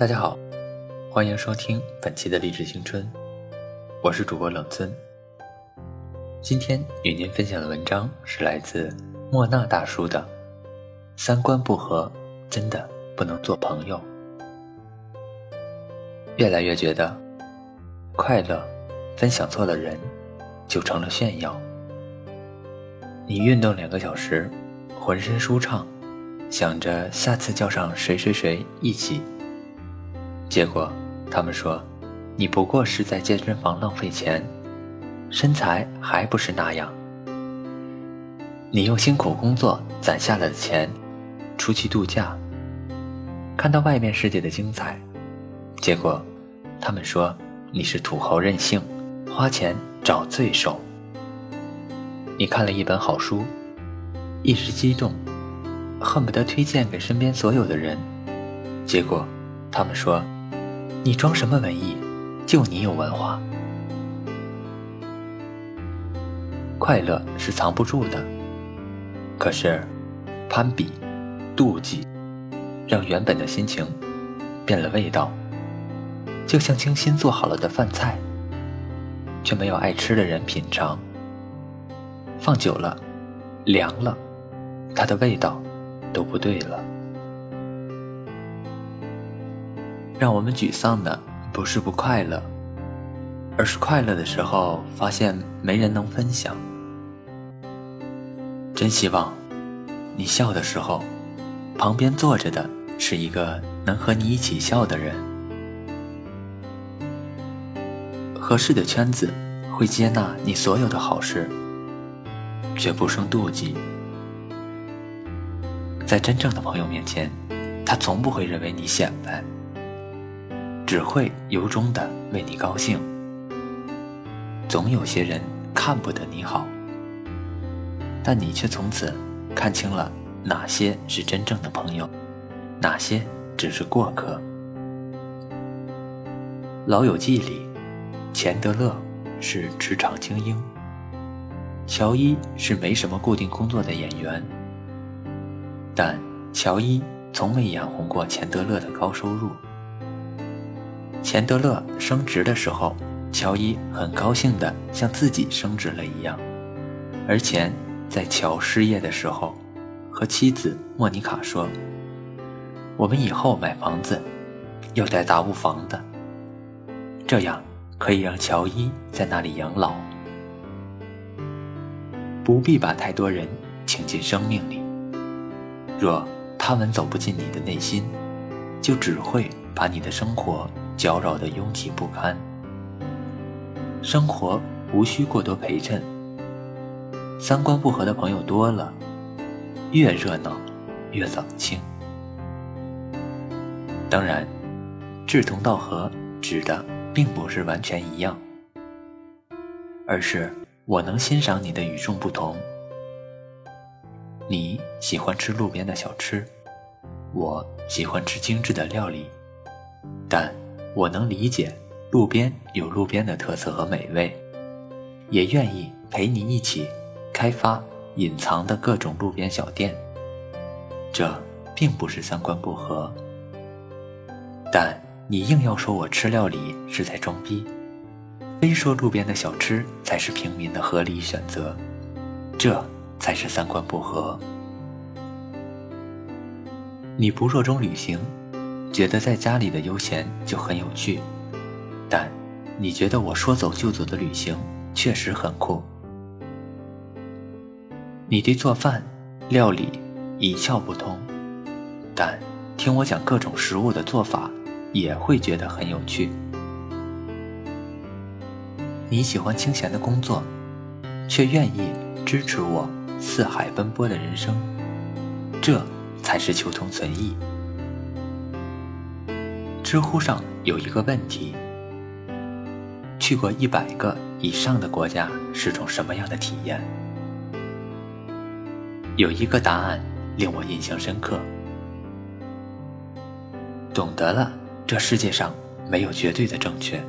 大家好，欢迎收听本期的励志青春，我是主播冷尊。今天与您分享的文章是来自莫那大叔的《三观不合真的不能做朋友》。越来越觉得，快乐分享错了人，就成了炫耀。你运动两个小时，浑身舒畅，想着下次叫上谁谁谁一起。结果，他们说，你不过是在健身房浪费钱，身材还不是那样。你用辛苦工作攒下来的钱，出去度假，看到外面世界的精彩，结果，他们说你是土豪任性，花钱找罪受。你看了一本好书，一时激动，恨不得推荐给身边所有的人，结果，他们说。你装什么文艺？就你有文化。快乐是藏不住的，可是攀比、妒忌，让原本的心情变了味道。就像精心做好了的饭菜，却没有爱吃的人品尝，放久了，凉了，它的味道都不对了。让我们沮丧的不是不快乐，而是快乐的时候发现没人能分享。真希望你笑的时候，旁边坐着的是一个能和你一起笑的人。合适的圈子会接纳你所有的好事，却不生妒忌。在真正的朋友面前，他从不会认为你显摆。只会由衷的为你高兴。总有些人看不得你好，但你却从此看清了哪些是真正的朋友，哪些只是过客。《老友记》里，钱德勒是职场精英，乔伊是没什么固定工作的演员，但乔伊从未眼红过钱德勒的高收入。钱德勒升职的时候，乔伊很高兴的像自己升职了一样。而钱在乔失业的时候，和妻子莫妮卡说：“我们以后买房子要带杂物房的，这样可以让乔伊在那里养老。不必把太多人请进生命里，若他们走不进你的内心，就只会把你的生活。”搅扰的拥挤不堪，生活无需过多陪衬。三观不合的朋友多了，越热闹越冷清。当然，志同道合指的并不是完全一样，而是我能欣赏你的与众不同。你喜欢吃路边的小吃，我喜欢吃精致的料理，但。我能理解，路边有路边的特色和美味，也愿意陪你一起开发隐藏的各种路边小店。这并不是三观不合，但你硬要说我吃料理是在装逼，非说路边的小吃才是平民的合理选择，这才是三观不合。你不热衷旅行。觉得在家里的悠闲就很有趣，但你觉得我说走就走的旅行确实很酷。你对做饭、料理一窍不通，但听我讲各种食物的做法也会觉得很有趣。你喜欢清闲的工作，却愿意支持我四海奔波的人生，这才是求同存异。知乎上有一个问题：去过一百个以上的国家是种什么样的体验？有一个答案令我印象深刻。懂得了，这世界上没有绝对的正确，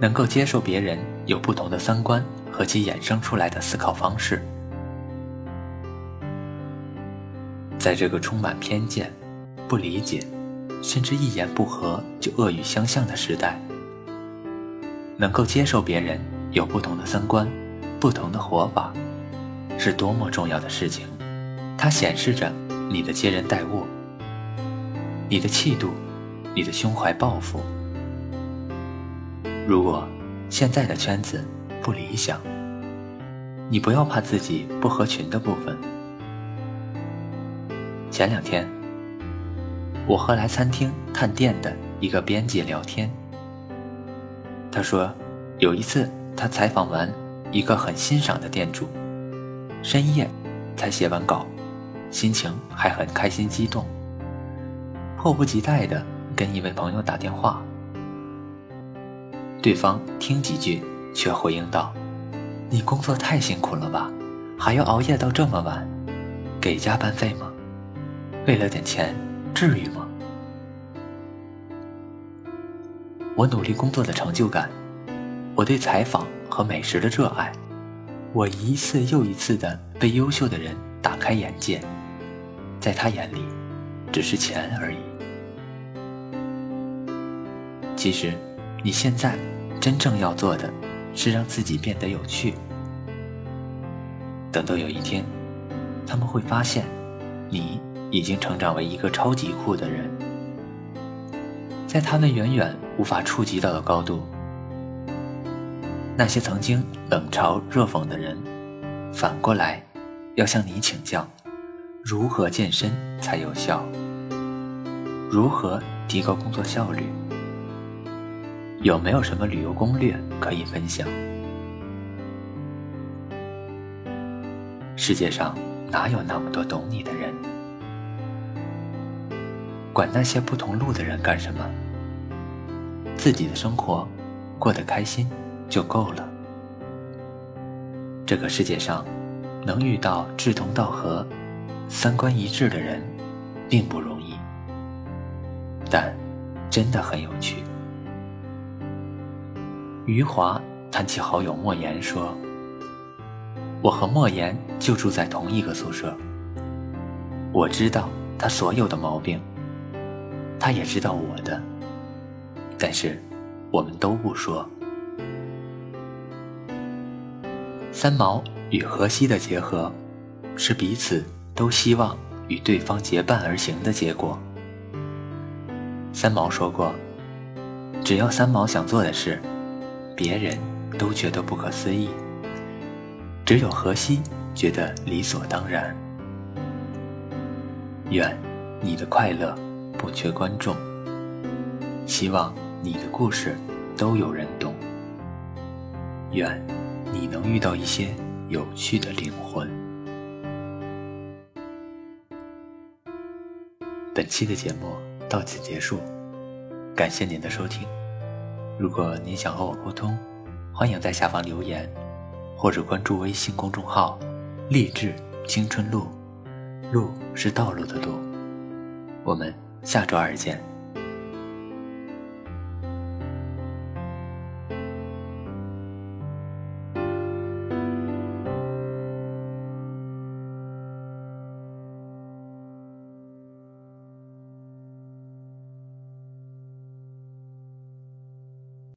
能够接受别人有不同的三观和其衍生出来的思考方式，在这个充满偏见、不理解。甚至一言不合就恶语相向的时代，能够接受别人有不同的三观、不同的活法，是多么重要的事情。它显示着你的接人待物，你的气度，你的胸怀抱负。如果现在的圈子不理想，你不要怕自己不合群的部分。前两天，我和来餐厅探店的一个编辑聊天，他说，有一次他采访完一个很欣赏的店主，深夜才写完稿，心情还很开心激动，迫不及待地跟一位朋友打电话。对方听几句，却回应道：“你工作太辛苦了吧，还要熬夜到这么晚，给加班费吗？为了点钱，至于吗？”我努力工作的成就感，我对采访和美食的热爱，我一次又一次的被优秀的人打开眼界，在他眼里，只是钱而已。其实。你现在真正要做的，是让自己变得有趣。等到有一天，他们会发现，你已经成长为一个超级酷的人，在他们远远无法触及到的高度。那些曾经冷嘲热讽的人，反过来要向你请教，如何健身才有效，如何提高工作效率。有没有什么旅游攻略可以分享？世界上哪有那么多懂你的人？管那些不同路的人干什么？自己的生活过得开心就够了。这个世界上能遇到志同道合、三观一致的人并不容易，但真的很有趣。余华谈起好友莫言说：“我和莫言就住在同一个宿舍。我知道他所有的毛病，他也知道我的，但是我们都不说。三毛与荷西的结合，是彼此都希望与对方结伴而行的结果。三毛说过，只要三毛想做的事。”别人都觉得不可思议，只有荷西觉得理所当然。愿你的快乐不缺观众，希望你的故事都有人懂。愿你能遇到一些有趣的灵魂。本期的节目到此结束，感谢您的收听。如果您想和我沟通，欢迎在下方留言，或者关注微信公众号“励志青春路”，路是道路的路。我们下周二见。